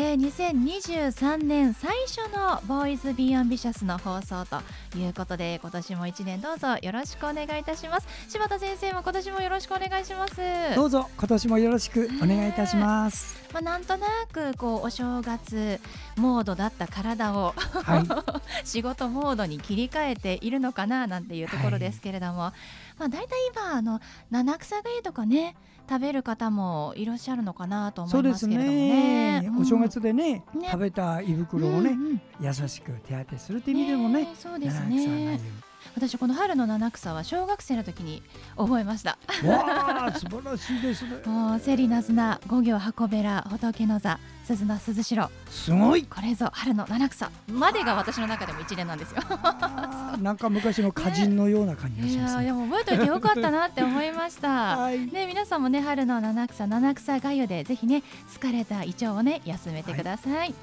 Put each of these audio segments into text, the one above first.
えー、2023年最初のボーイズビーアンビシャスの放送ということで今年も1年どうぞよろしくお願いいたします。柴田先生も今年もよろしくお願いします。どうぞ今年もよろしくお願いいたします、まあ、なんとなくこうお正月モードだった体を、はい、仕事モードに切り替えているのかななんていうところですけれども、はい、まあ、大体今あの七草がゆとかね食べる方もいらっしゃるのかなと思いますけれどもね。ね。お正月でね、ね、食べた胃袋をね、うんうん、優しく手当てするって意味でもね、ねそうですね。私この春の七草は小学生の時に覚えました。わあ素晴らしいですね。もうセリナズナ五行箱べら仏の座鈴名鈴代すごいこれぞ春の七草までが私の中でも一連なんですよ。なんか昔の歌人のような感じがします、ね、いやいや覚えておいてよかったなって思いました。はい、ね皆さんもね春の七草七草がゆでぜひね疲れた胃腸をね休めてください、はい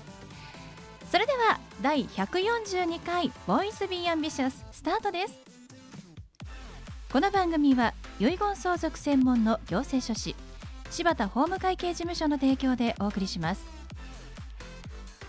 それでは第142回 Voice Be Ambitious スタートです。この番組は遺言相続専門の行政書士柴田法務会計事務所の提供でお送りします。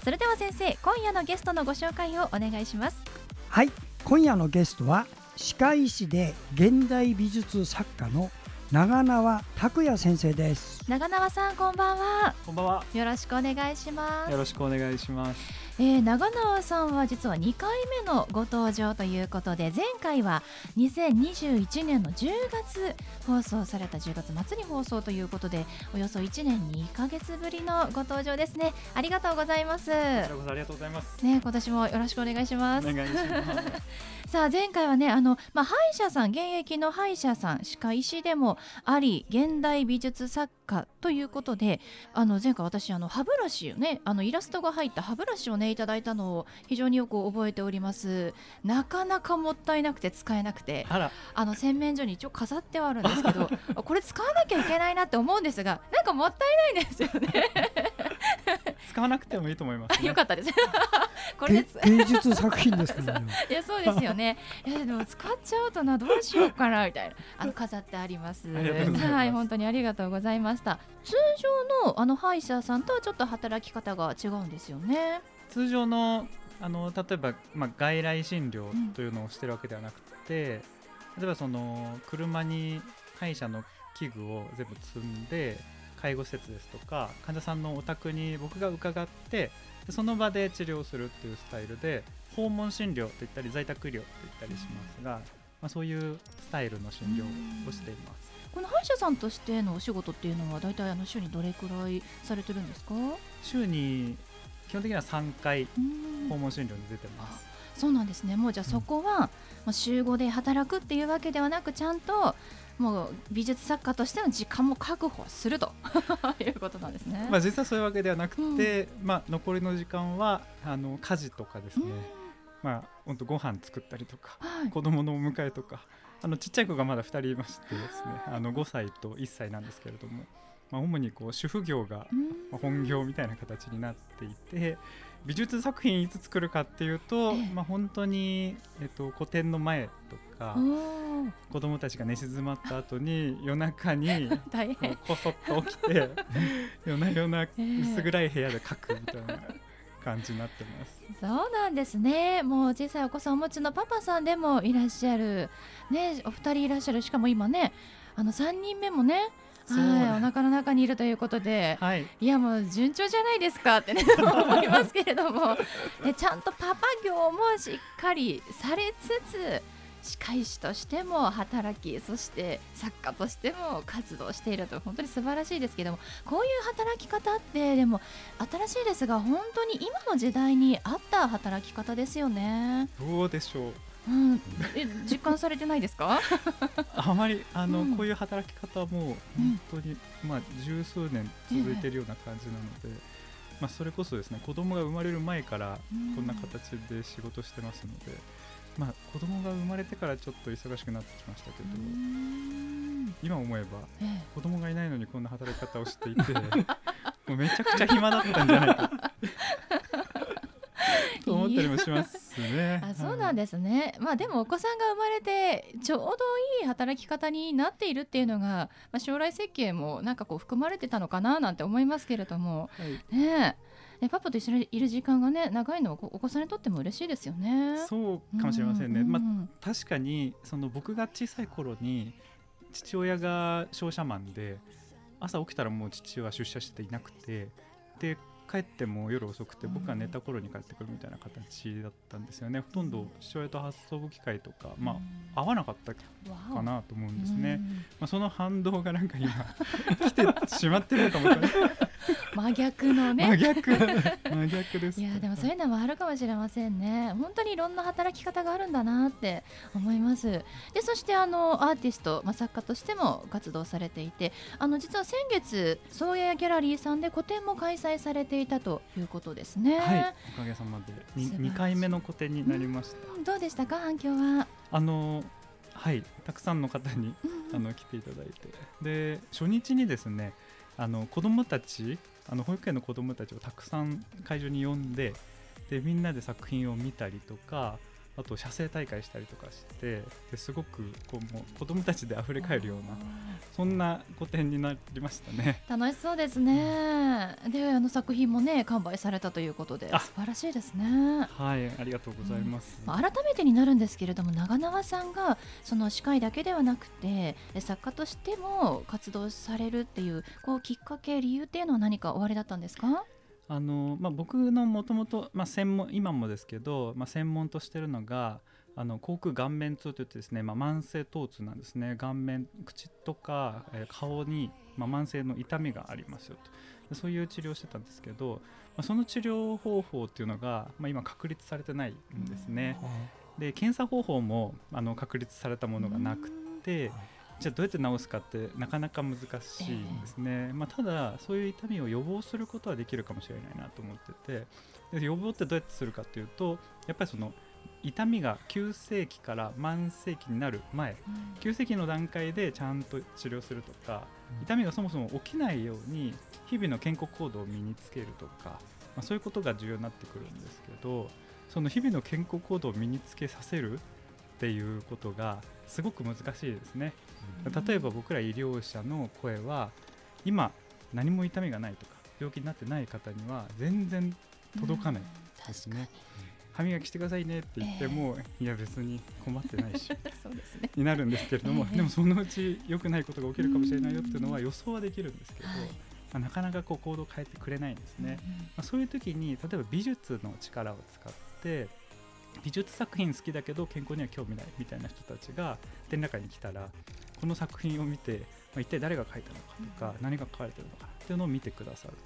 それでは先生今夜のゲストのご紹介をお願いします。はい今夜のゲストは歯科医師で現代美術作家の長縄拓也先生です。長縄さんこんばんは。こんばんは。よろしくお願いします。よろしくお願いします。えー、長縄さんは実は2回目のご登場ということで前回は2021年の10月放送された10月末に放送ということでおよそ1年2か月ぶりのご登場ですね。ありがとうございます。こちらこそありがとうございます。ね今年もよろしくお願いします。お願いします。さあ前回はねあのまあ歯医者さん現役の歯医者さん歯科医師でもあり現代美術作家ということであの前回私あの歯ブラシをねあのイラストが入った歯ブラシをねいただいたのを非常によく覚えております。なかなかもったいなくて使えなくてあの洗面所に一応飾ってはあるんですけどこれ使わなきゃいけないなって思うんですがなんかもったいないですよね 使わなくてもいいと思います、ね、よかったです。これ芸術作品ですからね。いやそうですよね。いやでも使っちゃうとなどうしようかなみたいな。あの飾ってあります。はい本当にありがとうございました。通常のあの歯医者さんとはちょっと働き方が違うんですよね。通常のあの例えば、まあ、外来診療というのをしてるわけではなくて、うん、例えばその車に歯医者の器具を全部積んで介護施設ですとか患者さんのお宅に僕が伺ってその場で治療するっていうスタイルで訪問診療といったり在宅医療といったりしますが、まあ、そういうスタイルの診療をしています。この歯医者さんとしてのお仕事っていうのは大体あの週にどれくらいされてるんですか？週に基本的には3回訪問診療に出てます。そうなんですね。もうじゃあそこは、う週5で働くっていうわけではなくちゃんともう美術作家としての時間も確保すると。いうことなんですね。まあ実はそういうわけではなくて、うん、まあ残りの時間はあの家事とかですね。うん、まあ本当ご飯作ったりとか、はい、子供のお迎えとか、あのちっちゃい子がまだ2人いましてですね、あの5歳と1歳なんですけれども、まあ主にこう主婦業が本業みたいな形になっていて。美術作品いつ作るかっていうと、ええ、まあ、本当に、えっと、個展の前とか子供たちが寝静まった後に夜中に こそっと起きて 夜な夜な薄暗い部屋で描くみたいな。感じになってます。そうなんですね。もう小さいお子さんお持ちのパパさんでもいらっしゃる。ねお二人いらっしゃる。しかも今ねあの3人目もねはい、お腹の中にいるということで、はい、いやもう順調じゃないですかってね思いますけれども、ね、ちゃんとパパ業もしっかりされつつ歯科医師としても働きそして作家としても活動していると本当に素晴らしいですけども。こういう働き方ってでも新しいですが本当に今の時代に合った働き方ですよね。どうでしょううん、え実感されてないですか？あまりあの、うん、こういう働き方も本当に、うん、まあ、十数年続いているような感じなので、ええ、まあ、それこそですね子供が生まれる前からこんな形で仕事してますので、まあ、子供が生まれてからちょっと忙しくなってきましたけど今思えば、ええ、子供がいないのにこんな働き方をしていて もうめちゃくちゃ暇だったんじゃないかと思ったりもします ね。あそうなんですね、まあでもお子さんが生まれてちょうどいい働き方になっているっていうのが、まあ、将来設計もなんかこう含まれてたのかななんて思いますけれども、はい、ねね、パパと一緒にいる時間がね長いのはお子さんにとっても嬉しいですよね。そうかもしれませんね。うんうん、まあ確かにその僕が小さい頃に父親が商社マンで朝起きたらもう父は出社していなくてで帰っても夜遅くて僕が寝た頃に帰ってくるみたいな形だったんですよね、ほとんど父親と遊ぶ機会とか、まあ、合わなかったかなと思うんですね、まあ、その反動がなんか今 来てしまってるのかもしれない。真逆のね。真逆。真逆です。いやでもそういうのもあるかもしれませんね。本当にいろんな働き方があるんだなって思います。でそしてあのアーティスト、まあ、作家としても活動されていてあの実は先月宗谷ギャラリーさんで個展も開催されていたということですね。はいおかげさまで 2, 2回目の個展になりました。どうでしたか反響は？あのはいたくさんの方に、あの来ていただいて。で初日にですねあの子どもたちあの保育園の子どもたちをたくさん会場に呼んででみんなで作品を見たりとかあと写生大会したりとかしてですごくこうもう子供たちで溢れかえるようなそんな個展になりましたね。楽しそうですね、うん、であの作品もね完売されたということで素晴らしいですね。はいありがとうございます、うん、改めてになるんですけれども長縄さんがその司会だけではなくて作家としても活動されるっていうこうきっかけ理由っていうのは何かおありだったんですか？あのまあ、僕のもともと専門今もですけど、まあ、専門としてるのがあの口腔顔面痛といってですね、まあ、慢性疼痛なんですね。顔面口とか、えー、顔に、まあ、慢性の痛みがありますよと。そういう治療をしてたんですけど、まあ、その治療方法っていうのが、まあ、今確立されてないんですね、で検査方法もあの確立されたものがなくて、じゃあどうやって治すかってなかなか難しいんですね、えー、まあ、ただそういう痛みを予防することはできるかもしれないなと思ってて。で予防ってどうやってするかっていうとやっぱりその痛みが急性期から慢性期になる前、うん、急性期の段階でちゃんと治療するとか、うん、痛みがそもそも起きないように日々の健康行動を身につけるとか、まあ、そういうことが重要になってくるんですけどその日々の健康行動を身につけさせるっていうことがすごく難しいですね。例えば僕ら医療者の声は今何も痛みがないとか病気になってない方には全然届かないですね。歯磨きしてくださいねって言っても、えー、いや別に困ってないし。そうです、ね、になるんですけれども、えー、でもそのうち良くないことが起きるかもしれないよっていうのは予想はできるんですけど、まあ、なかなかこう行動を変えてくれないんですね、まあ、そういう時に例えば美術の力を使って美術作品好きだけど健康には興味ないみたいな人たちが展覧会に来たらこの作品を見て、まあ、一体誰が描いたのかとか、何が書かれてるのかっていうのを見てくださる。で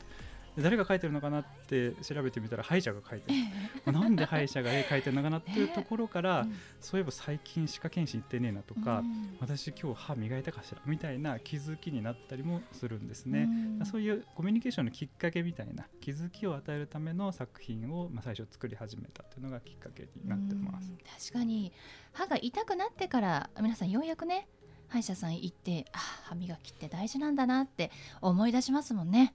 誰が描いてるのかなって調べてみたら歯医者が描いてる、まあ、なんで歯医者が絵描いてるのかなっていうところから、そういえば最近歯科検診行ってねえなとか、私今日歯磨いたかしらみたいな気づきになったりもするんですね、そういうコミュニケーションのきっかけみたいな気づきを与えるための作品を、まあ、最初作り始めたっていうのがきっかけになってます、確かに歯が痛くなってから皆さんようやくね歯医者さん行ってあ歯磨きって大事なんだなって思い出しますもんね。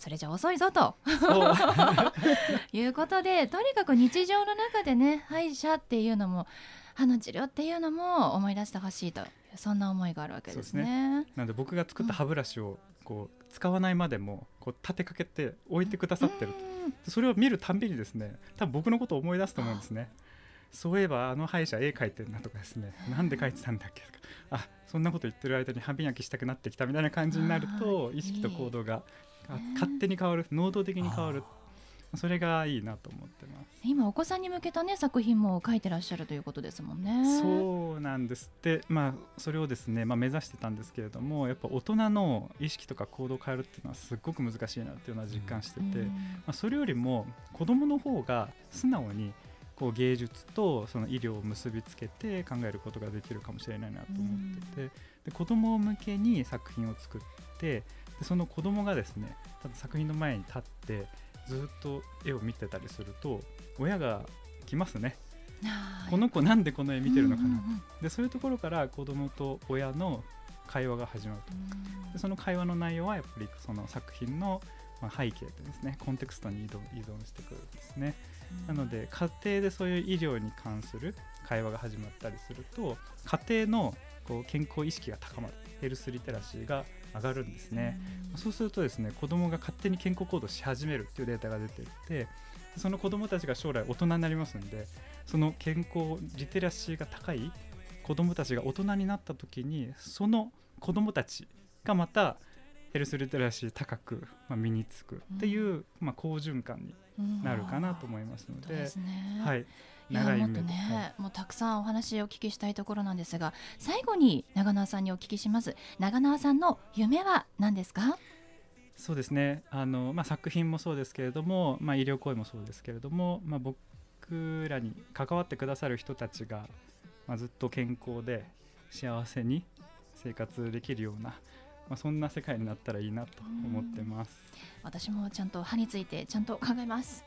それじゃ遅いぞと。いうことでとにかく日常の中でね歯医者っていうのも歯の治療っていうのも思い出してほしいと。そんな思いがあるわけですね。ね。なので僕が作った歯ブラシをこう使わないまでもこう立てかけて置いてくださってると。それを見るたんびにですね多分僕のことを思い出すと思うんですね。そういえばあの歯医者絵描いてるなとかですね。なんで描いてたんだっけとか。あそんなこと言ってる間に歯磨きしたくなってきたみたいな感じになると意識と行動が勝手に変わる能動的に変わる。それがいいなと思ってます。今お子さんに向けたね作品も書いてらっしゃるということですもんね。そうなんです。ってまあそれをですね、まあ、目指してたんですけれどもやっぱ大人の意識とか行動を変えるっていうのはすっごく難しいなっていうのは実感してて、まあ、それよりも子どもの方が素直にこう芸術とその医療を結びつけて考えることができるかもしれないなと思ってて、で子ども向けに作品を作ってでその子どもがですね作品の前に立ってずっと絵を見てたりすると親が来ますね。この子なんでこの絵見てるのかな、うんうんうん、でそういうところから子どもと親の会話が始まると、でその会話の内容はやっぱりその作品の背景でですね。コンテクストに依存してくるんですね。なので家庭でそういう医療に関する会話が始まったりすると家庭のこう健康意識が高まる。ヘルスリテラシーが上がるんですね、うん、そうするとですね子どもが勝手に健康行動し始めるっていうデータが出ていてその子どもたちが将来大人になりますんでその健康リテラシーが高い子どもたちが大人になった時にその子どもたちがまたヘルスリテラシー高く、まあ、身につくっていう、うん、まあ、好循環になるかなと思いますので、うん。ね、はい、長い目で、ねはい、もうたくさんお話をお聞きしたいところなんですが最後に長縄さんにお聞きします。長縄さんの夢は何ですか？そうですね。あの、まあ、作品もそうですけれども、まあ、医療行為もそうですけれども、まあ、僕らに関わってくださる人たちが、まあ、ずっと健康で幸せに生活できるようなまあ、そんな世界になったらいいなと思ってます。私もちゃんと歯についてちゃんと考えます。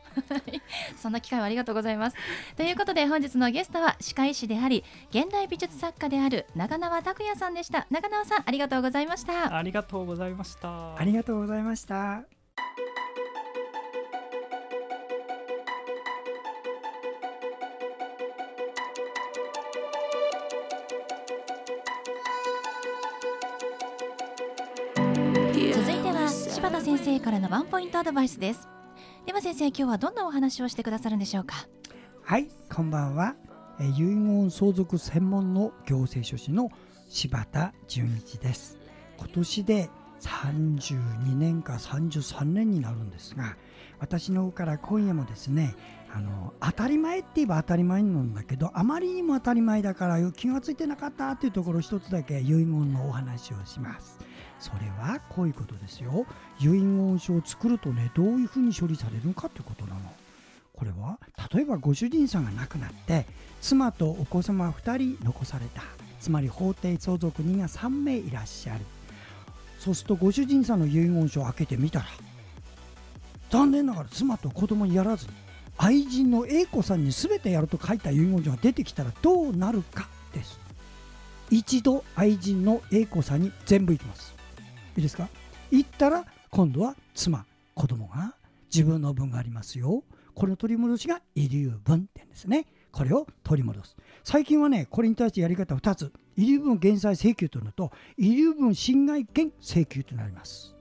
そんな機会をありがとうございます。ということで本日のゲストは歯科医師であり現代美術作家である長縄拓也さんでした。長縄さんありがとうございました。ありがとうございました。ありがとうございました先生からのワンポイントアドバイスです。では先生今日はどんなお話をしてくださるんでしょうか？はいこんばんは。遺言相続専門の行政書士の柴田純一です。今年で32年か33年になるんですが私の方から今夜もですねあの当たり前って言えば当たり前なんだけどあまりにも当たり前だから気が付いてなかったというところ一つだけ遺言のお話をします。それはこういうことですよ。遺言書を作るとねどういうふうに処理されるのかということなの。これは例えばご主人さんが亡くなって妻とお子様2人残された。つまり法定相続人が3名いらっしゃる。そうするとご主人さんの遺言書を開けてみたら残念ながら妻と子供にやらずに愛人の A 子さんに全てやると書いた遺言書が出てきたらどうなるかです。一度愛人の A 子さんに全部いきます。いいですか？行ったら今度は妻子供が自分の分がありますよ。この取り戻しが遺留分って言うんですね。これを取り戻す。最近はねこれに対してやり方2つ。遺留分減災請求というのと遺留分侵害権請求となります。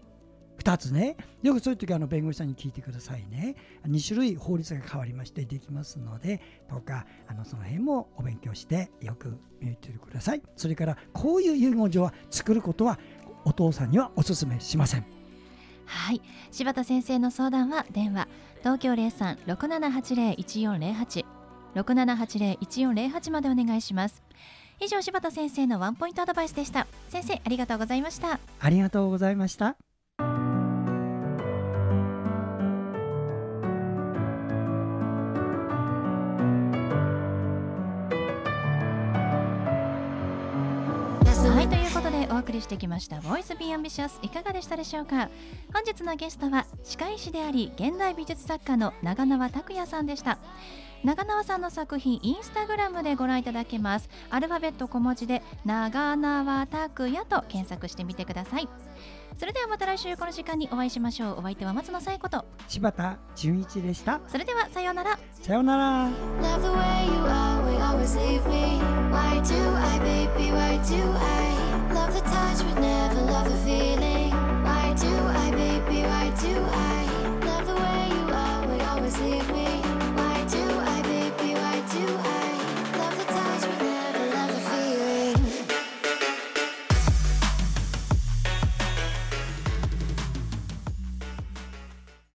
2つね。よくそういう時あの弁護士さんに聞いてくださいね。2種類法律が変わりましてできますのでどうかあのその辺もお勉強してよく見てください。それからこういう遺言状は作ることはお父さんにはお勧めしません。はい。柴田先生の相談は電話東京0367801408 6780-1408までお願いします。以上柴田先生のワンポイントアドバイスでした。先生ありがとうございました。ありがとうございました。お送りしてきました「Voice Be Ambitious」いかがでしたでしょうか？本日のゲストは歯科医師であり現代美術作家の長縄拓也さんでした。長縄さんの作品インスタグラムでご覧いただけます。アルファベット小文字で長縄拓也と検索してみてください。それではまた来週この時間にお会いしましょう。お相手は松野紗友子と。柴田純一でした。それではさようなら。さようなら。Love the way you are, we always leave me. Why do I, baby, why do I? Love the touch but never love the feeling